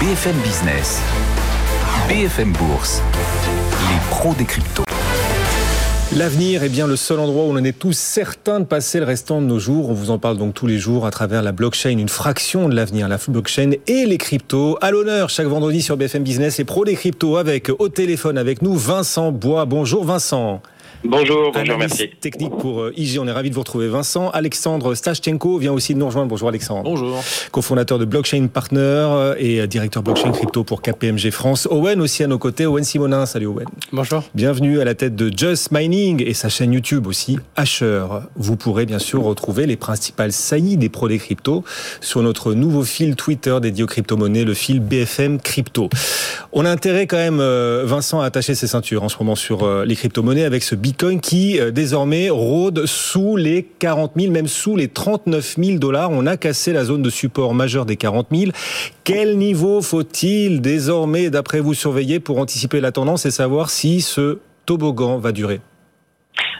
BFM Business, BFM Bourse, les pros des cryptos. L'avenir est bien le seul endroit où on en est tous certains de passer le restant de nos jours. On vous en parle donc tous les jours à travers la blockchain, une fraction de l'avenir, la blockchain et les cryptos. À l'honneur chaque vendredi sur BFM Business, les pros des cryptos avec au téléphone avec nous Vincent Bois. Bonjour Vincent. Bonjour, bonjour, merci. Technique pour euh, IG, on est ravi de vous retrouver. Vincent, Alexandre Stachchenko vient aussi de nous rejoindre. Bonjour Alexandre. Bonjour. Cofondateur de Blockchain Partner euh, et euh, directeur blockchain crypto pour KPMG France. Owen aussi à nos côtés. Owen Simonin, salut Owen. Bonjour. Bienvenue à la tête de Just Mining et sa chaîne YouTube aussi, Asher. Vous pourrez bien sûr retrouver les principales saillies des pros des cryptos sur notre nouveau fil Twitter dédié aux crypto-monnaies, le fil BFM Crypto. On a intérêt quand même, Vincent, à attacher ses ceintures en ce moment sur les crypto-monnaies avec ce Bitcoin qui euh, désormais rôde sous les 40 000, même sous les 39 000 dollars. On a cassé la zone de support majeure des 40 000. Quel niveau faut-il désormais, d'après vous, surveiller pour anticiper la tendance et savoir si ce toboggan va durer?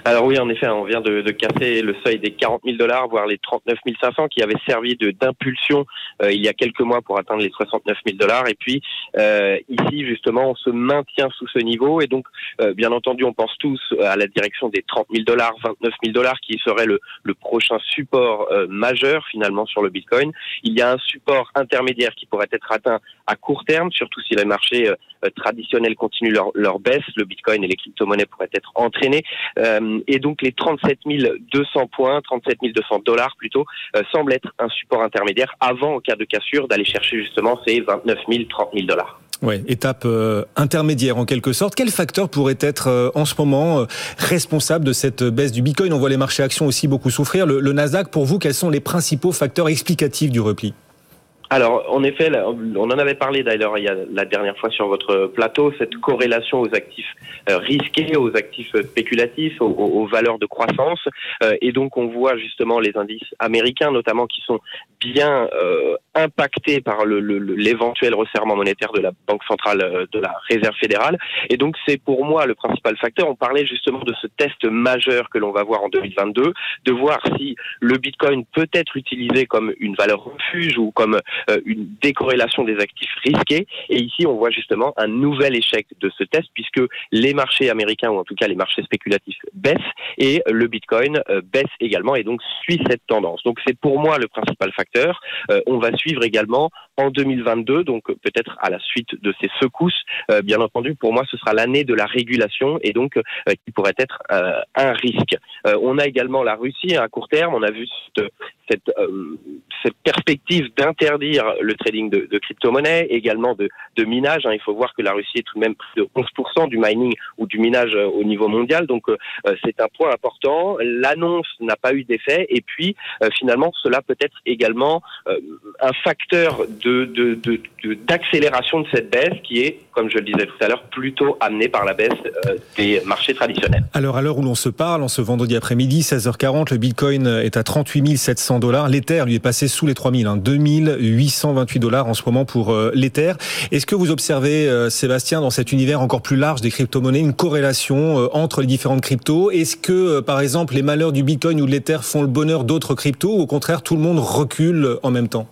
Alors oui, en effet, on vient de, casser le seuil des 40 000 dollars, voire les 39 500 qui avaient servi d'impulsion euh, il y a quelques mois pour atteindre les 69 000 dollars. Et puis euh, ici, justement, on se maintient sous ce niveau. Et donc, euh, bien entendu, on pense tous à la direction des 30 000 dollars, 29 000 dollars, qui serait le, prochain support majeur finalement sur le Bitcoin. Il y a un support intermédiaire qui pourrait être atteint à court terme, surtout si les marchés euh, traditionnels continuent leur, baisse. Le Bitcoin et les crypto-monnaies pourraient être entraînés. Euh, et donc les 37 200 points, 37 200 dollars plutôt, euh, semblent être un support intermédiaire avant, au cas de cassure, d'aller chercher justement ces 29 000, 30 000 dollars. Ouais, étape intermédiaire en quelque sorte. Quel facteur pourrait être en ce moment responsable de cette baisse du Bitcoin? On voit les marchés actions aussi beaucoup souffrir. Le Nasdaq, pour vous, quels sont les principaux facteurs explicatifs du repli? Alors, en effet, on en avait parlé d'ailleurs il y a la dernière fois sur votre plateau, cette corrélation aux actifs euh, risqués, aux actifs spéculatifs, aux, valeurs de croissance. Euh, et donc, on voit justement les indices américains, notamment, qui sont bien euh, impactés par l'éventuel resserrement monétaire de la Banque centrale de la Réserve fédérale. Et donc, c'est pour moi le principal facteur. On parlait justement de ce test majeur que l'on va voir en 2022, de voir si le Bitcoin peut être utilisé comme une valeur refuge ou comme une décorrélation des actifs risqués. Et ici, on voit justement un nouvel échec de ce test puisque les marchés américains ou en tout cas les marchés spéculatifs baissent et le Bitcoin euh, baisse également et donc suit cette tendance. Donc c'est pour moi le principal facteur. Euh, on va suivre également en 2022, donc peut-être à la suite de ces secousses, bien entendu, pour moi ce sera l'année de la régulation et donc qui pourrait être un risque. on a également la Russie à court terme. On a vu cette, cette, cette perspective d'interdire le trading de, de crypto-monnaies, également de, de minage. Hein. Il faut voir que la Russie est tout de même de 11% du mining ou du minage euh, au niveau mondial, donc euh, euh, c'est un point important. L'annonce n'a pas eu d'effet, et puis finalement cela peut être également un facteur de, d'accélération de, cette baisse qui est, comme je le disais tout à l'heure, plutôt amené par la baisse des marchés traditionnels. Alors à l'heure où l'on se parle, en ce vendredi après-midi, 16h40, le Bitcoin est à 38 700 dollars. L'Ether lui est passé sous les 3000, hein, 2828 dollars en ce moment pour euh, l'Ether. Est-ce que vous observez, euh, Sébastien, dans cet univers encore plus large des crypto-monnaies, une corrélation euh, entre les différentes cryptos? Est-ce que, par exemple, les malheurs du Bitcoin ou de l'Ether font le bonheur d'autres cryptos ou au contraire, tout le monde recule en même temps?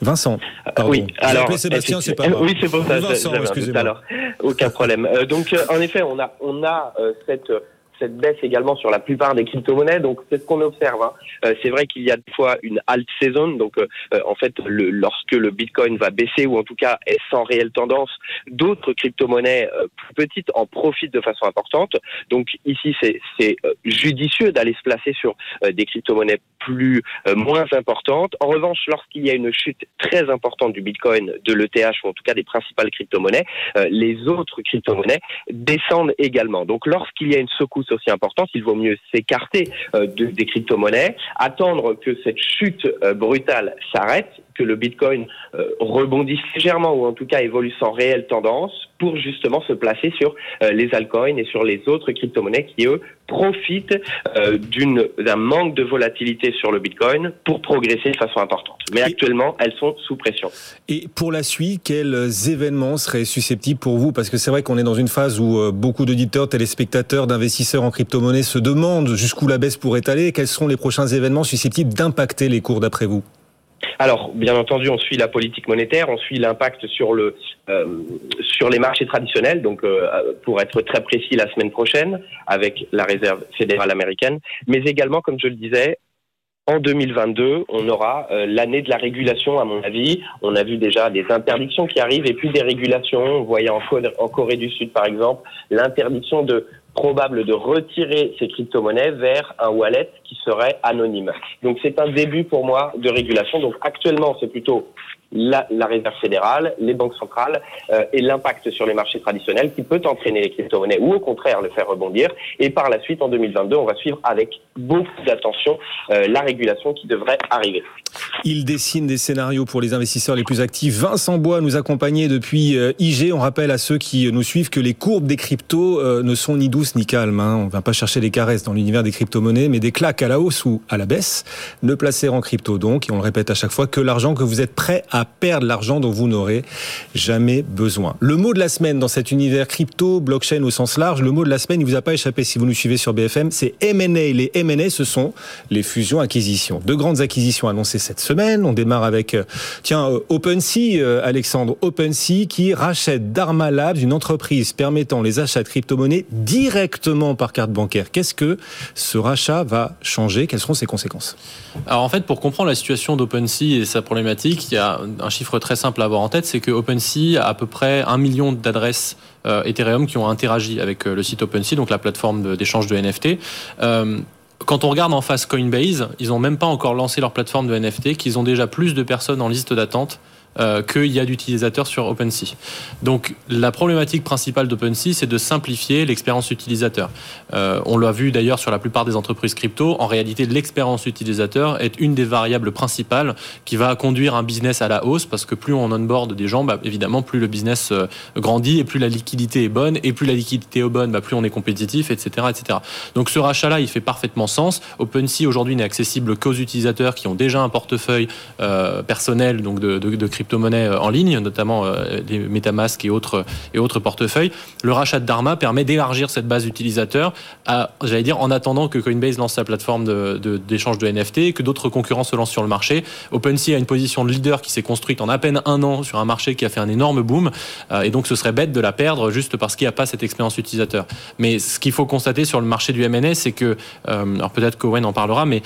Vincent. Pardon. Oui, alors Sébastien, c'est pas Oui, c'est pour ça. Vincent, excusez-moi. Alors, aucun problème. donc, en effet, on a on a cette cette baisse également sur la plupart des crypto-monnaies. Donc c'est ce qu'on observe. Hein. Euh, c'est vrai qu'il y a des fois une alt saison. Donc euh, euh, en fait, lorsque le Bitcoin va baisser ou en tout cas est sans réelle tendance, d'autres crypto-monnaies plus petites en profitent de façon importante. Donc ici, c'est judicieux d'aller se placer sur des crypto-monnaies plus moins importantes. En revanche, lorsqu'il y a une chute très importante du Bitcoin, de l'ETH ou en tout cas des principales crypto-monnaies, les autres crypto-monnaies descendent également. Donc lorsqu'il y a une secousse aussi importante, il vaut mieux s'écarter euh, des crypto-monnaies, attendre que cette chute euh, brutale s'arrête, que le Bitcoin euh, rebondisse légèrement ou en tout cas évolue sans réelle tendance pour justement se placer sur les altcoins et sur les autres crypto-monnaies qui, eux, profitent d'un manque de volatilité sur le Bitcoin pour progresser de façon importante. Mais actuellement, elles sont sous pression. Et pour la suite, quels événements seraient susceptibles pour vous? Parce que c'est vrai qu'on est dans une phase où beaucoup d'auditeurs, téléspectateurs, d'investisseurs en crypto-monnaie se demandent jusqu'où la baisse pourrait aller. Quels sont les prochains événements susceptibles d'impacter les cours d'après vous? Alors, bien entendu, on suit la politique monétaire, on suit l'impact sur le euh, sur les marchés traditionnels. Donc, euh, pour être très précis, la semaine prochaine avec la Réserve fédérale américaine, mais également, comme je le disais, en 2022, on aura euh, l'année de la régulation, à mon avis. On a vu déjà des interdictions qui arrivent et puis des régulations. On voyait en Corée du Sud, par exemple, l'interdiction de probable de retirer ces crypto-monnaies vers un wallet qui serait anonyme. Donc c'est un début pour moi de régulation. Donc actuellement, c'est plutôt la, réserve fédérale, les banques centrales euh, et l'impact sur les marchés traditionnels qui peut entraîner les crypto-monnaies ou au contraire le faire rebondir. Et par la suite, en 2022, on va suivre avec beaucoup d'attention euh, la régulation qui devrait arriver. Il dessine des scénarios pour les investisseurs les plus actifs. Vincent Bois nous accompagnait depuis euh, IG. On rappelle à ceux qui nous suivent que les courbes des cryptos ne sont ni douces ni calmes. Hein. On ne va pas chercher des caresses dans l'univers des crypto-monnaies, mais des claques à la hausse ou à la baisse. Ne placer en crypto donc, et on le répète à chaque fois, que l'argent que vous êtes prêt à à perdre l'argent dont vous n'aurez jamais besoin. Le mot de la semaine dans cet univers crypto, blockchain au sens large, le mot de la semaine, il vous a pas échappé si vous nous suivez sur BFM, c'est M&A. Les M&A, ce sont les fusions-acquisitions. Deux grandes acquisitions annoncées cette semaine. On démarre avec, euh, tiens, euh, OpenSea, euh, Alexandre, OpenSea qui rachète Dharma Labs, une entreprise permettant les achats de crypto-monnaies directement par carte bancaire. Qu'est-ce que ce rachat va changer? Quelles seront ses conséquences? Alors en fait, pour comprendre la situation d'OpenSea et sa problématique, il y a un chiffre très simple à avoir en tête, c'est que OpenSea a à peu près un million d'adresses euh, Ethereum qui ont interagi avec euh, le site OpenSea, donc la plateforme d'échange de, NFT. Euh, quand on regarde en face Coinbase, ils n'ont même pas encore lancé leur plateforme de NFT, qu'ils ont déjà plus de personnes en liste d'attente euh, qu'il y a d'utilisateurs sur OpenSea. Donc la problématique principale d'OpenSea, c'est de simplifier l'expérience utilisateur. Euh, on l'a vu d'ailleurs sur la plupart des entreprises crypto. En réalité, l'expérience utilisateur est une des variables principales qui va conduire un business à la hausse parce que plus on onboard des gens, bah, évidemment, plus le business euh, grandit et plus la liquidité est bonne et plus la liquidité est bonne, bah, plus on est compétitif, etc., etc. Donc ce rachat-là, il fait parfaitement sens. OpenSea aujourd'hui n'est accessible qu'aux utilisateurs qui ont déjà un portefeuille personnel donc de, de, de crypto crypto-monnaies euh, en ligne, notamment les euh, Metamask et autres, et autres portefeuilles. Le rachat de Dharma permet d'élargir cette base d'utilisateurs, j'allais dire, en attendant que Coinbase lance sa plateforme d'échange de, de, NFT et que d'autres concurrents se lancent sur le marché. OpenSea a une position de leader qui s'est construite en à peine un an sur un marché qui a fait un énorme boom. Euh, et donc, ce serait bête de la perdre juste parce qu'il n'y a pas cette expérience utilisateur. Mais ce qu'il faut constater sur le marché du MNS, c'est que, alors peut-être qu'Owen en parlera, mais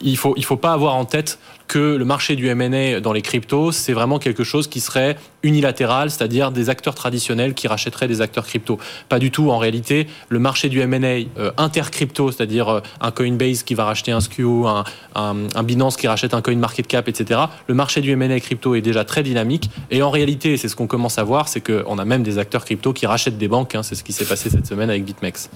il ne faut, il faut pas avoir en tête que le marché du M&A dans les cryptos, c'est vraiment quelque chose qui serait unilatéral, c'est-à-dire des acteurs traditionnels qui rachèteraient des acteurs crypto. Pas du tout. En réalité, le marché du M&A euh, inter-crypto, c'est-à-dire euh, un Coinbase qui va racheter un SKU, un, un, Binance qui rachète un CoinMarketCap, etc. Le marché du M&A crypto est déjà très dynamique. Et en réalité, c'est ce qu'on commence à voir, c'est qu'on a même des acteurs crypto qui rachètent des banques. Hein. c'est ce qui s'est passé cette semaine avec BitMEX.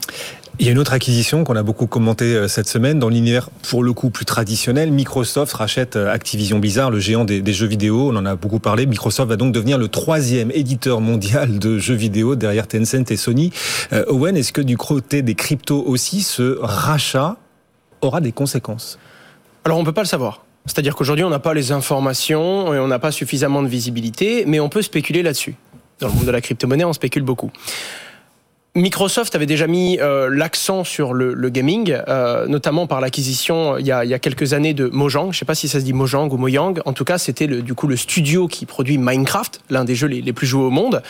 Il y a une autre acquisition qu'on a beaucoup commentée euh, cette semaine dans l'univers pour le coup plus traditionnel. Microsoft rachète Activision Blizzard, le géant des, des jeux vidéo. On en a beaucoup parlé. Microsoft va donc devenir le troisième éditeur mondial de jeux vidéo derrière Tencent et Sony. Euh, Owen, est-ce que du côté des cryptos aussi, ce rachat aura des conséquences? Alors on ne peut pas le savoir. C'est-à-dire qu'aujourd'hui, on n'a pas les informations et on n'a pas suffisamment de visibilité, mais on peut spéculer là-dessus. Dans le monde de la crypto-monnaie, on spécule beaucoup. Microsoft avait déjà mis euh, l'accent sur le, gaming, euh, notamment par l'acquisition il, y a quelques années de Mojang. Je ne sais pas si ça se dit Mojang ou Mojang. En tout cas, c'était du coup le studio qui produit Minecraft, l'un des jeux les, plus joués au monde.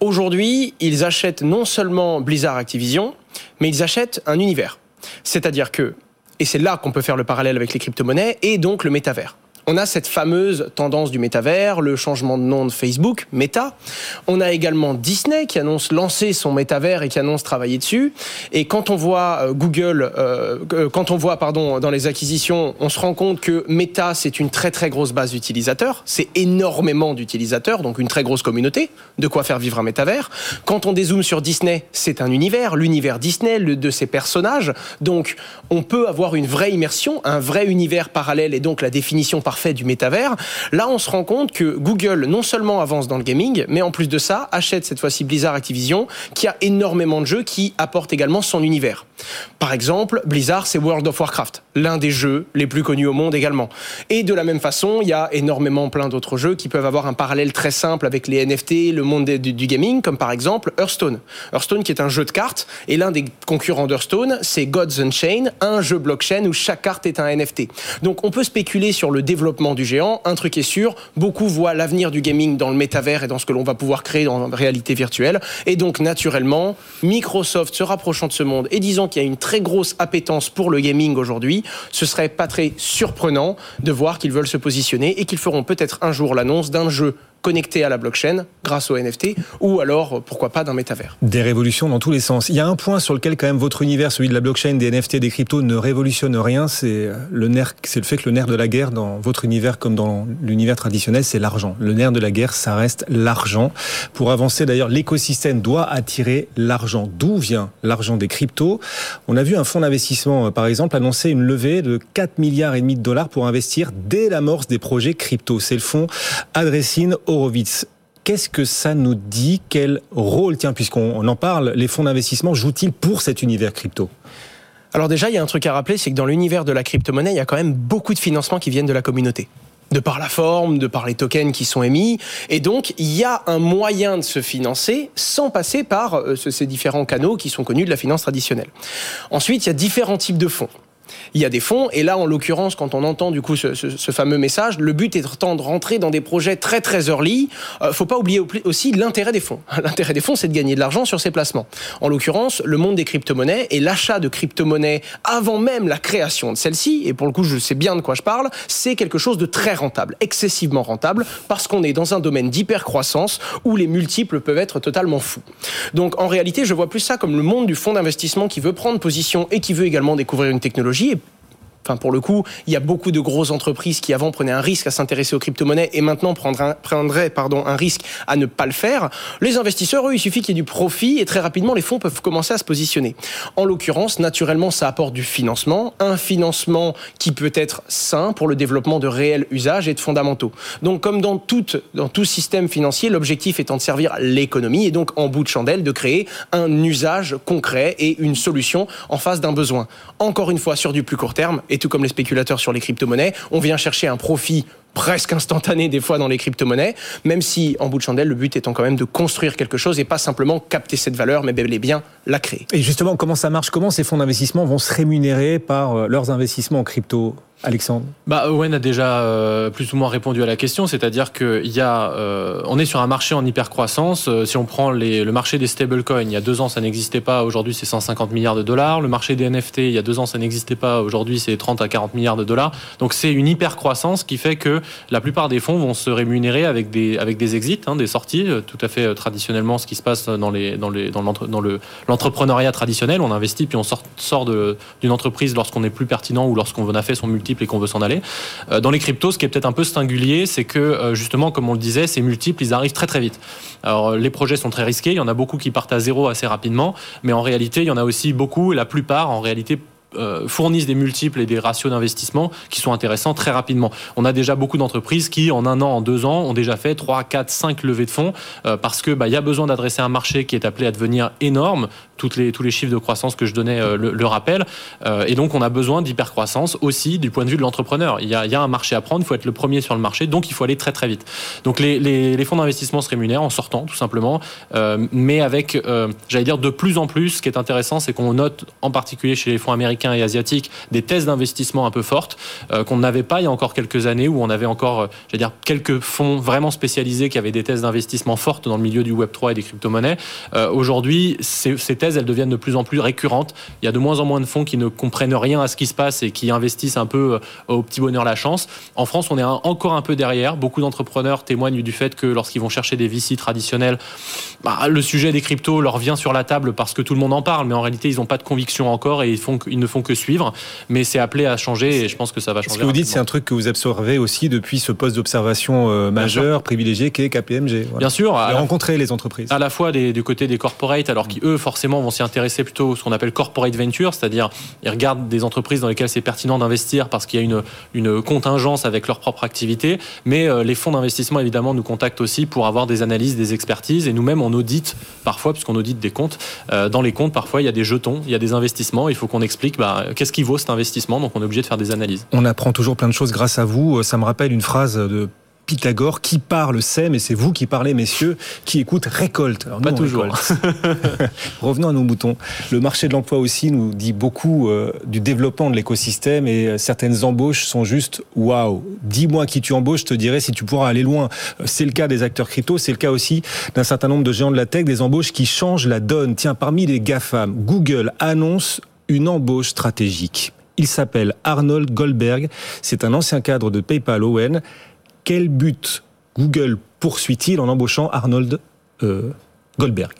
Aujourd'hui, ils achètent non seulement Blizzard Activision, mais ils achètent un univers. C'est-à-dire que, et c'est là qu'on peut faire le parallèle avec les crypto-monnaies, et donc le métavers. On a cette fameuse tendance du métavers, le changement de nom de Facebook, Meta. On a également Disney qui annonce lancer son métavers et qui annonce travailler dessus. Et quand on voit euh, Google, euh, euh, quand on voit pardon dans les acquisitions, on se rend compte que Meta c'est une très très grosse base d'utilisateurs, c'est énormément d'utilisateurs, donc une très grosse communauté. De quoi faire vivre un métavers. Quand on dézoome sur Disney, c'est un univers, l'univers Disney, le, de ses personnages. Donc on peut avoir une vraie immersion, un vrai univers parallèle et donc la définition parfaite du métavers. Là, on se rend compte que Google non seulement avance dans le gaming, mais en plus de ça, achète cette fois-ci Blizzard Activision, qui a énormément de jeux qui apportent également son univers. Par exemple, Blizzard, c'est World of Warcraft, l'un des jeux les plus connus au monde également. Et de la même façon, il y a énormément plein d'autres jeux qui peuvent avoir un parallèle très simple avec les NFT, le monde du, gaming, comme par exemple Hearthstone. Hearthstone qui est un jeu de cartes, et l'un des concurrents d'Hearthstone, c'est Gods Unchained, un jeu blockchain où chaque carte est un NFT. Donc on peut spéculer sur le développement du géant. Un truc est sûr, beaucoup voient l'avenir du gaming dans le métavers et dans ce que l'on va pouvoir créer dans la réalité virtuelle. Et donc, naturellement, Microsoft se rapprochant de ce monde et disant qu'il y a une très grosse appétence pour le gaming aujourd'hui, ce serait pas très surprenant de voir qu'ils veulent se positionner et qu'ils feront peut-être un jour l'annonce d'un jeu connecté à la blockchain grâce au NFT ou alors pourquoi pas d'un métavers. Des révolutions dans tous les sens. Il y a un point sur lequel quand même votre univers, celui de la blockchain, des NFT, des cryptos ne révolutionne rien, c'est le nerf, c'est le fait que le nerf de la guerre dans votre univers comme dans l'univers traditionnel, c'est l'argent. Le nerf de la guerre, ça reste l'argent. Pour avancer d'ailleurs, l'écosystème doit attirer l'argent. D'où vient l'argent des cryptos? On a vu un fonds d'investissement par exemple annoncer une levée de 4 milliards et demi de dollars pour investir dès l'amorce des projets crypto. C'est le fonds Adressine Horowitz. Qu'est-ce que ça nous dit? Quel rôle, tiens, puisqu'on en parle, les fonds d'investissement jouent-ils pour cet univers crypto? Alors déjà, il y a un truc à rappeler, c'est que dans l'univers de la crypto-monnaie, il y a quand même beaucoup de financements qui viennent de la communauté de par la forme, de par les tokens qui sont émis. Et donc, il y a un moyen de se financer sans passer par euh, ces différents canaux qui sont connus de la finance traditionnelle. Ensuite, il y a différents types de fonds il y a des fonds. Et là, en l'occurrence, quand on entend du coup ce, fameux message, le but est de rentrer dans des projets très très early. Euh, faut pas oublier aussi l'intérêt des fonds. L'intérêt des fonds, c'est de gagner de l'argent sur ces placements. En l'occurrence, le monde des crypto-monnaies et l'achat de crypto-monnaies avant même la création de celle-ci, et pour le coup, je sais bien de quoi je parle, c'est quelque chose de très rentable, excessivement rentable, parce qu'on est dans un domaine d'hyper-croissance où les multiples peuvent être totalement fous. Donc en réalité, je vois plus ça comme le monde du fonds d'investissement qui veut prendre position et qui veut également découvrir une technologie technologie Enfin, pour le coup, il y a beaucoup de grosses entreprises qui avant prenaient un risque à s'intéresser aux crypto-monnaies et maintenant prendraient, pardon, un risque à ne pas le faire. Les investisseurs, eux, il suffit qu'il y ait du profit et très rapidement, les fonds peuvent commencer à se positionner. En l'occurrence, naturellement, ça apporte du financement, un financement qui peut être sain pour le développement de réels usages et de fondamentaux. Donc, comme dans tout, dans tout système financier, l'objectif étant de servir l'économie et donc en bout de chandelle de créer un usage concret et une solution en face d'un besoin. Encore une fois, sur du plus court terme, et tout comme les spéculateurs sur les crypto-monnaies, on vient chercher un profit presque instantané des fois dans les crypto-monnaies, même si en bout de chandelle, le but étant quand même de construire quelque chose et pas simplement capter cette valeur, mais bel et bien la créer. Et justement, comment ça marche? Comment ces fonds d'investissement vont se rémunérer par euh, leurs investissements en crypto Alexandre? Bah, Owen a déjà euh, plus ou moins répondu à la question, c'est-à-dire qu'il y a, euh, on est sur un marché en hypercroissance. Euh, si on prend les, le marché des stablecoins, il y a deux ans ça n'existait pas, aujourd'hui c'est 150 milliards de dollars. Le marché des NFT, il y a deux ans ça n'existait pas, aujourd'hui c'est 30 à 40 milliards de dollars. Donc c'est une hypercroissance qui fait que la plupart des fonds vont se rémunérer avec des, avec des exits, hein, des sorties, tout à fait traditionnellement ce qui se passe dans, les, dans, les, dans, dans l'entrepreneuriat traditionnel. On investit puis on sort, sort d'une entreprise lorsqu'on est plus pertinent ou lorsqu'on a fait son multi et qu'on veut s'en aller. Euh, dans les cryptos, ce qui est peut-être un peu singulier, c'est que euh, justement, comme on le disait, ces multiples, ils arrivent très très vite. Alors les projets sont très risqués, il y en a beaucoup qui partent à zéro assez rapidement, mais en réalité, il y en a aussi beaucoup, et la plupart en réalité euh, fournissent des multiples et des ratios d'investissement qui sont intéressants très rapidement. On a déjà beaucoup d'entreprises qui, en un an, en deux ans, ont déjà fait 3, 4, 5 levées de fonds parce que bah, y a besoin d'adresser un marché qui est appelé à devenir énorme toutes les, tous les chiffres de croissance que je donnais euh, le, rappel. Euh, et donc, on a besoin d'hypercroissance aussi du point de vue de l'entrepreneur. Il, y a, un marché à prendre, il faut être le premier sur le marché, donc il faut aller très très vite. Donc, les, fonds d'investissement se rémunèrent en sortant, tout simplement, euh, mais avec, j'allais dire, de plus en plus, ce qui est intéressant, c'est qu'on note, en particulier chez les fonds américains et asiatiques, des thèses d'investissement un peu fortes qu'on n'avait pas il y a encore quelques années, où on avait encore, j'allais dire, quelques fonds vraiment spécialisés qui avaient des thèses d'investissement fortes dans le milieu du Web3 et des crypto-monnaies. Aujourd'hui, ces, ces elles deviennent de plus en plus récurrentes. Il y a de moins en moins de fonds qui ne comprennent rien à ce qui se passe et qui investissent un peu euh, au petit bonheur la chance. En France, on est encore un peu derrière. Beaucoup d'entrepreneurs témoignent du fait que lorsqu'ils vont chercher des VC traditionnels, bah, le sujet des cryptos leur vient sur la table parce que tout le monde en parle, mais en réalité, ils n'ont pas de conviction encore et ils, font, ils ne font que suivre. Mais c'est appelé à changer et je pense que ça va changer. Ce que vous dites, c'est un truc que vous absorbez aussi depuis ce poste d'observation euh, majeur, privilégié qu'est KPMG. Bien sûr. À rencontrer les entreprises. À la fois du côté des corporates, alors qui eux, forcément, vont s'y intéresser plutôt ce qu'on appelle corporate venture, c'est-à-dire ils regardent des entreprises dans lesquelles c'est pertinent d'investir parce qu'il y a une, une contingence avec leur propre activité. Mais euh, les fonds d'investissement, évidemment, nous contactent aussi pour avoir des analyses, des expertises. Et nous-mêmes, on audite parfois, puisqu'on audite des comptes. Euh, dans les comptes, parfois, il y a des jetons, il y a des investissements. Il faut qu'on explique bah, qu'est-ce qui vaut cet investissement. Donc, on est obligé de faire des analyses. On apprend toujours plein de choses grâce à vous. Ça me rappelle une phrase de Pythagore. Qui parle sait, mais c'est vous qui parlez, messieurs. Qui écoute récolte. Alors, Pas toujours. Revenons à nos moutons. Le marché de l'emploi aussi nous dit beaucoup euh, du développement de l'écosystème et euh, certaines embauches sont juste waouh. Dis-moi qui tu embauches, je te dirai si tu pourras aller loin. Euh, c'est le cas des acteurs crypto, c'est le cas aussi d'un certain nombre de géants de la tech, des embauches qui changent la donne. Tiens, parmi les GAFAM, Google annonce une embauche stratégique. Il s'appelle Arnold Goldberg. C'est un ancien cadre de PayPal ON. Quel but Google poursuit-il en embauchant Arnold euh, Goldberg?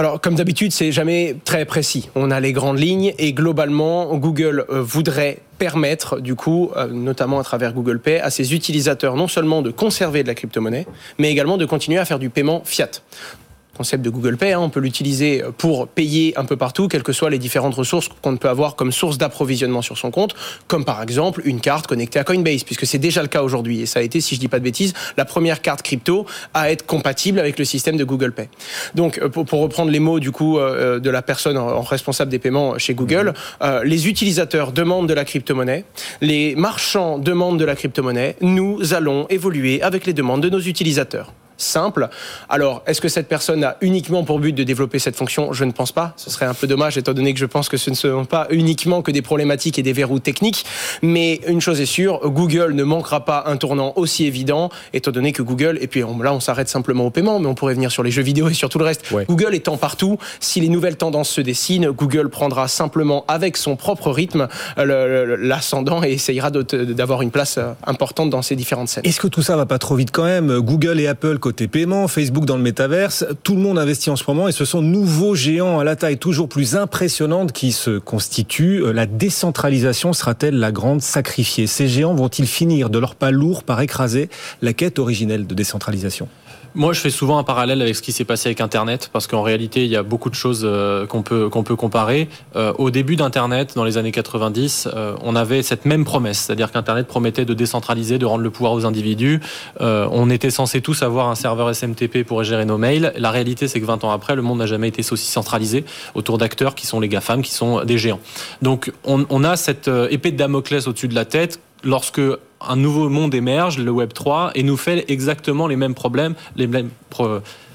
Alors, comme d'habitude, c'est jamais très précis. On a les grandes lignes et globalement, Google euh, voudrait permettre, du coup, euh, notamment à travers Google Pay, à ses utilisateurs non seulement de conserver de la crypto-monnaie, mais également de continuer à faire du paiement fiat concept de Google Pay. Hein, on peut l'utiliser pour payer un peu partout, quelles que soient les différentes ressources qu'on peut avoir comme source d'approvisionnement sur son compte, comme par exemple une carte connectée à Coinbase, puisque c'est déjà le cas aujourd'hui. Et ça a été, si je dis pas de bêtises, la première carte crypto à être compatible avec le système de Google Pay. Donc, euh, pour, reprendre les mots du coup euh, de la personne en responsable des paiements chez Google, euh, les utilisateurs demandent de la crypto-monnaie, les marchands demandent de la crypto-monnaie. Nous allons évoluer avec les demandes de nos utilisateurs simple. Alors, est-ce que cette personne a uniquement pour but de développer cette fonction? Je ne pense pas. Ce serait un peu dommage, étant donné que je pense que ce ne sont pas uniquement que des problématiques et des verrous techniques. Mais une chose est sûre, Google ne manquera pas un tournant aussi évident, étant donné que Google, et puis là on s'arrête simplement au paiement, mais on pourrait venir sur les jeux vidéo et sur tout le reste. Google étant partout, si les nouvelles tendances se dessinent, Google prendra simplement avec son propre rythme l'ascendant et essayera d'avoir une place euh, importante dans ces différentes scènes. Est-ce que tout ça va pas trop vite quand même? Google et Apple côté paiement, Facebook dans le métaverse, tout le monde investit en ce moment et ce sont nouveaux géants à la taille toujours plus impressionnante qui se constituent. Euh, la décentralisation sera-t-elle la grande sacrifiée? Ces géants vont-ils finir de leur pas lourd par écraser la quête originelle de décentralisation? Moi, je fais souvent un parallèle avec ce qui s'est passé avec Internet, parce qu'en réalité, il y a beaucoup de choses euh, qu'on peut peut comparer. Euh, au début d'Internet, dans les années 90, euh, on avait cette même promesse, c'est-à-dire qu'Internet promettait de décentraliser, de rendre le pouvoir aux individus. on était censé tous avoir un serveur SMTP pour gérer nos mails. La réalité, c'est que 20 ans après, le monde n'a jamais été aussi centralisé autour d'acteurs qui sont les GAFAM, qui sont des géants. Donc, on, on a cette épée de Damoclès au-dessus de la tête lorsque un nouveau monde émerge, le Web 3, et nous fait exactement les mêmes problèmes, les mêmes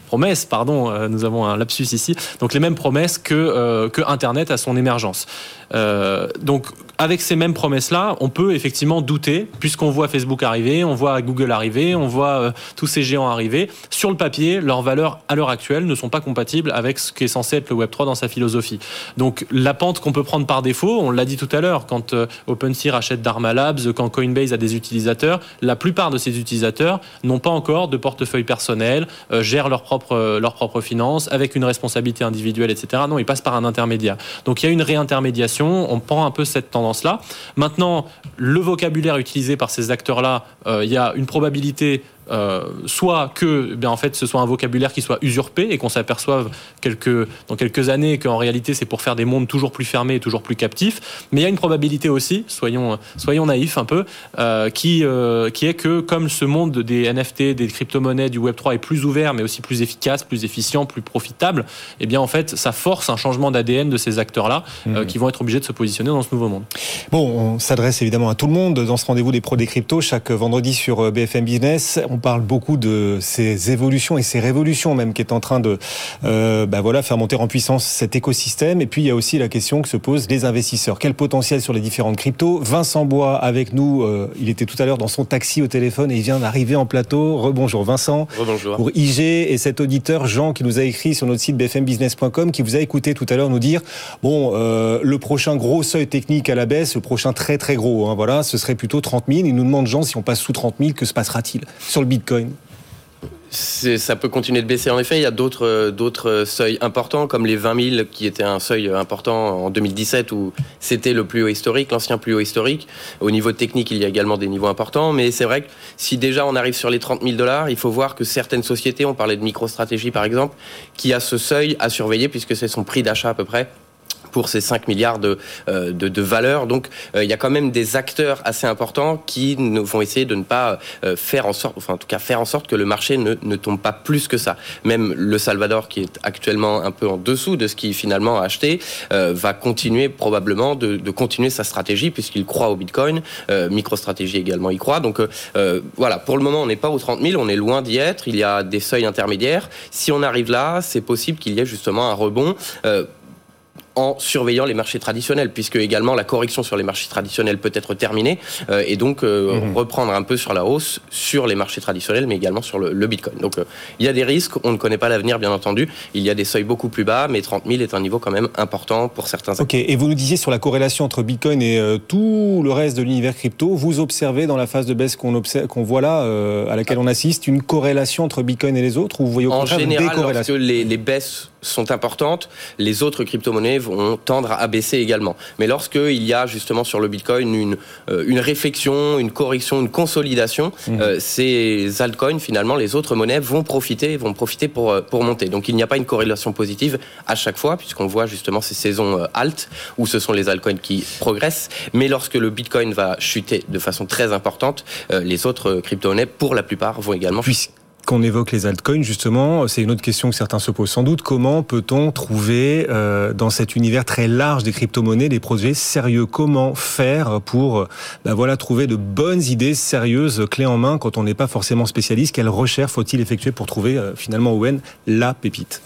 promesses, pardon, euh, nous avons un lapsus ici, donc les mêmes promesses que, euh, que Internet à son émergence. Euh, donc avec ces mêmes promesses-là, on peut effectivement douter, puisqu'on voit Facebook arriver, on voit Google arriver, on voit euh, tous ces géants arriver. Sur le papier, leurs valeurs à l'heure actuelle ne sont pas compatibles avec ce qui est censé être le Web3 dans sa philosophie. Donc la pente qu'on peut prendre par défaut, on l'a dit tout à l'heure, quand euh, OpenSea rachète Dharma Labs, quand Coinbase a des utilisateurs, la plupart de ces utilisateurs n'ont pas encore de portefeuille personnel, euh, gèrent leurs propres, leurs propres finances, avec une responsabilité individuelle, etc. Non, ils passent par un intermédiaire. Donc il y a une réintermédiation, on prend un peu cette tendance là Maintenant, le vocabulaire utilisé par ces acteurs-là, euh, il y a une probabilité euh, soit que eh bien, en fait ce soit un vocabulaire qui soit usurpé et qu'on s'aperçoive quelques, dans quelques années qu'en réalité c'est pour faire des mondes toujours plus fermés et toujours plus captifs. Mais il y a une probabilité aussi, soyons, soyons naïfs un peu, euh, qui, euh, qui est que comme ce monde des NFT, des crypto-monnaies, du Web3 est plus ouvert mais aussi plus efficace, plus efficient, plus profitable, eh bien en fait ça force un changement d'ADN de ces acteurs-là mmh. qui vont être obligés de se positionner dans ce nouveau monde. Bon, on s'adresse évidemment à tout le monde dans ce rendez-vous des pros des cryptos chaque vendredi sur BFM Business on parle beaucoup de ces évolutions et ces révolutions même qui est en train de euh, bah voilà, faire monter en puissance cet écosystème. Et puis il y a aussi la question que se posent les investisseurs. Quel potentiel sur les différentes cryptos? Vincent Bois avec nous, euh, il était tout à l'heure dans son taxi au téléphone et il vient d'arriver en plateau. Rebonjour Vincent. Rebonjour. Pour IG et cet auditeur Jean qui nous a écrit sur notre site bfmbusiness.com qui vous a écouté tout à l'heure nous dire bon euh, le prochain gros seuil technique à la baisse, le prochain très très gros, hein, voilà, ce serait plutôt 30 000. Il nous demande Jean si on passe sous 30 000, que se passera-t-il? Sur Bitcoin ça peut continuer de baisser en effet. Il y a d'autres d'autres seuils importants comme les 20 000 qui était un seuil important en 2017 où c'était le plus haut historique, l'ancien plus haut historique. Au niveau technique, il y a également des niveaux importants, mais c'est vrai que si déjà on arrive sur les 30 000 dollars, il faut voir que certaines sociétés, on parlait de MicroStratégie par exemple, qui a ce seuil à surveiller puisque c'est son prix d'achat à peu près pour ces 5 milliards de, de, de valeur. Donc il y a quand même des acteurs assez importants qui vont essayer de ne pas faire en sorte, enfin en tout cas faire en sorte que le marché ne, ne tombe pas plus que ça. Même le Salvador, qui est actuellement un peu en dessous de ce qu'il finalement a acheté, va continuer probablement de, de continuer sa stratégie puisqu'il croit au Bitcoin. MicroStratégie également y croit. Donc voilà, pour le moment, on n'est pas aux 30 000, on est loin d'y être. Il y a des seuils intermédiaires. Si on arrive là, c'est possible qu'il y ait justement un rebond. Euh, en surveillant les marchés traditionnels, puisque également la correction sur les marchés traditionnels peut être terminée, euh, et donc euh, mhm. reprendre un peu sur la hausse sur les marchés traditionnels, mais également sur le, Bitcoin. Donc euh, il y a des risques, on ne connaît pas l'avenir, bien entendu. Il y a des seuils beaucoup plus bas, mais 30 000 est un niveau quand même important pour certains. Ok, et vous nous disiez sur la corrélation entre Bitcoin et tout le reste de l'univers crypto, vous observez dans la phase de baisse qu'on qu'on voit là, à laquelle on assiste, une corrélation entre Bitcoin et les autres, ou vous voyez au en général, lorsque les, les baisses sont importantes, les autres crypto-monnaies vont tendre à baisser également. Mais lorsqu'il y a justement sur le Bitcoin une, euh, une réflexion, une correction, une consolidation, mmh. euh, ces altcoins, finalement, les autres monnaies vont profiter, vont profiter pour, euh, pour monter. Donc il n'y a pas une corrélation positive à chaque fois, puisqu'on voit justement ces saisons alt, où ce sont les altcoins qui progressent. Mais lorsque le Bitcoin va chuter de façon très importante, les autres crypto-monnaies, pour la plupart, vont également chuter qu'on évoque les altcoins, justement, c'est une autre question que certains se posent sans doute. Comment peut-on trouver euh, dans cet univers très large des crypto-monnaies des projets sérieux? Comment faire pour ben voilà, trouver de bonnes idées sérieuses, clés en main, quand on n'est pas forcément spécialiste? Quelle recherche faut-il effectuer pour trouver euh, finalement Owen la pépite?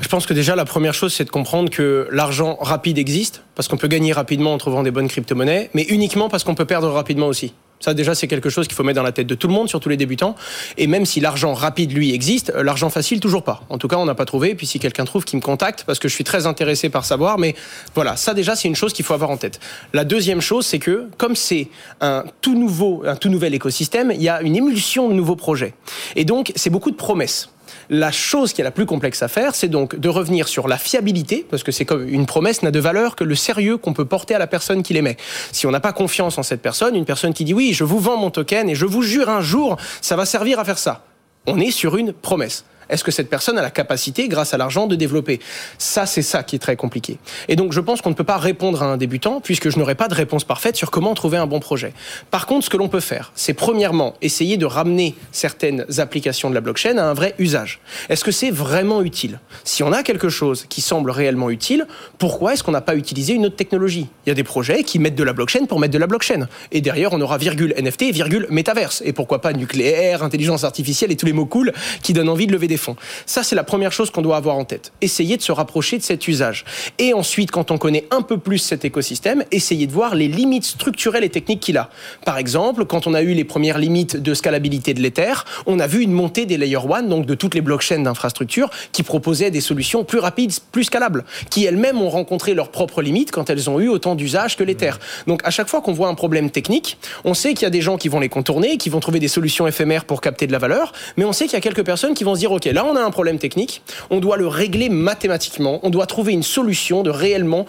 Je pense que déjà la première chose c'est de comprendre que l'argent rapide existe parce qu'on peut gagner rapidement en trouvant des bonnes crypto-monnaies, mais uniquement parce qu'on peut perdre rapidement aussi. Ça, déjà, c'est quelque chose qu'il faut mettre dans la tête de tout le monde, surtout les débutants. Et même si l'argent rapide, lui, existe, euh, l'argent facile, toujours pas. En tout cas, on n'a pas trouvé. Et puis, si quelqu'un trouve, qui me contacte, parce que je suis très intéressé par savoir. Mais voilà, ça, déjà, c'est une chose qu'il faut avoir en tête. La deuxième chose, c'est que, comme c'est un tout nouveau, un tout nouvel écosystème, il y a une émulsion de nouveaux projets. Et donc, c'est beaucoup de promesses. La chose qui est la plus complexe à faire, c'est donc de revenir sur la fiabilité, parce que c'est comme une promesse n'a de valeur que le sérieux qu'on peut porter à la personne qui l'émet. Si on n'a pas confiance en cette personne, une personne qui dit oui, je vous vends mon token et je vous jure un jour, ça va servir à faire ça. On est sur une promesse. Est-ce que cette personne a la capacité, grâce à l'argent, de développer? Ça, c'est ça qui est très compliqué. Et donc, je pense qu'on ne peut pas répondre à un débutant, puisque je n'aurai pas de réponse parfaite sur comment trouver un bon projet. Par contre, ce que l'on peut faire, c'est premièrement essayer de ramener certaines applications de la blockchain à un vrai usage. Est-ce que c'est vraiment utile? Si on a quelque chose qui semble réellement utile, pourquoi est-ce qu'on n'a pas utilisé une autre technologie? Il y a des projets qui mettent de la blockchain pour mettre de la blockchain. Et derrière, on aura virgule NFT virgule métaverse. Et pourquoi pas nucléaire, intelligence artificielle et tous les mots cool qui donnent envie de lever des ça, c'est la première chose qu'on doit avoir en tête. Essayer de se rapprocher de cet usage. Et ensuite, quand on connaît un peu plus cet écosystème, essayer de voir les limites structurelles et techniques qu'il a. Par exemple, quand on a eu les premières limites de scalabilité de l'Ether, on a vu une montée des Layer 1, donc de toutes les blockchains d'infrastructure, qui proposaient des solutions plus rapides, plus scalables, qui elles-mêmes ont rencontré leurs propres limites quand elles ont eu autant d'usage que l'Ether. Donc à chaque fois qu'on voit un problème technique, on sait qu'il y a des gens qui vont les contourner, qui vont trouver des solutions éphémères pour capter de la valeur, mais on sait qu'il y a quelques personnes qui vont se dire, OK, là on a un problème technique, on doit le régler mathématiquement, on doit trouver une solution de réellement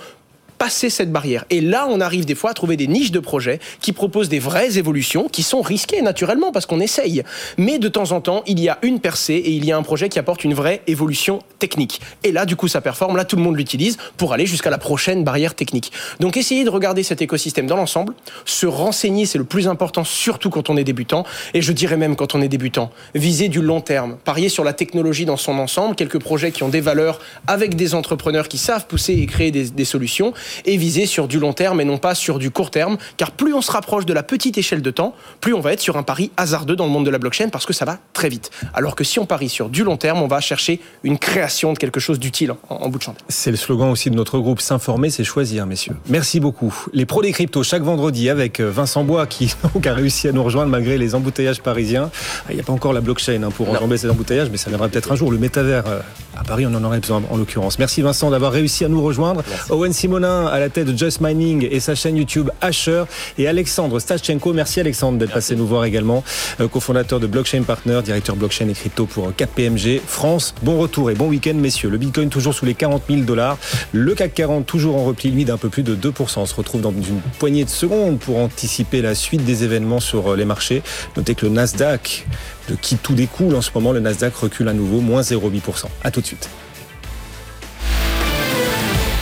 passer cette barrière. Et là, on arrive des fois à trouver des niches de projets qui proposent des vraies évolutions qui sont risquées naturellement parce qu'on essaye. Mais de temps en temps, il y a une percée et il y a un projet qui apporte une vraie évolution technique. Et là, du coup, ça performe. Là, tout le monde l'utilise pour aller jusqu'à la prochaine barrière technique. Donc, essayez de regarder cet écosystème dans l'ensemble. Se renseigner, c'est le plus important, surtout quand on est débutant. Et je dirais même quand on est débutant. Viser du long terme. Parier sur la technologie dans son ensemble. Quelques projets qui ont des valeurs avec des entrepreneurs qui savent pousser et créer des, des solutions et viser sur du long terme et non pas sur du court terme, car plus on se rapproche de la petite échelle de temps, plus on va être sur un pari hasardeux dans le monde de la blockchain parce que ça va très vite. Alors que si on parie sur du long terme, on va chercher une création de quelque chose d'utile en, bout de chandelle. C'est le slogan aussi de notre groupe, s'informer, c'est choisir, messieurs. Merci beaucoup. Les pros des cryptos chaque vendredi avec euh, Vincent Bois qui a réussi à nous rejoindre malgré les embouteillages parisiens. Ah, il n'y a pas encore la blockchain hein, pour enjamber ces embouteillages, mais ça viendra peut-être un jour. Le métavers euh, à Paris, on en aurait besoin en l'occurrence. Merci Vincent d'avoir réussi à nous rejoindre. Owen Simonin à la tête de Just Mining et sa chaîne YouTube Asher et Alexandre Stachenko. Merci Alexandre d'être passé nous voir également, euh, cofondateur de Blockchain Partner, directeur blockchain et crypto pour KPMG France. Bon retour et bon week-end messieurs. Le Bitcoin toujours sous les 40 000 dollars. Le CAC 40 toujours en repli, lui, d'un peu plus de 2%. On se retrouve dans une poignée de secondes pour anticiper la suite des événements sur euh, les marchés. Notez que le Nasdaq, de qui tout découle en ce moment, le Nasdaq recule à nouveau, moins 0,8%. À tout de suite.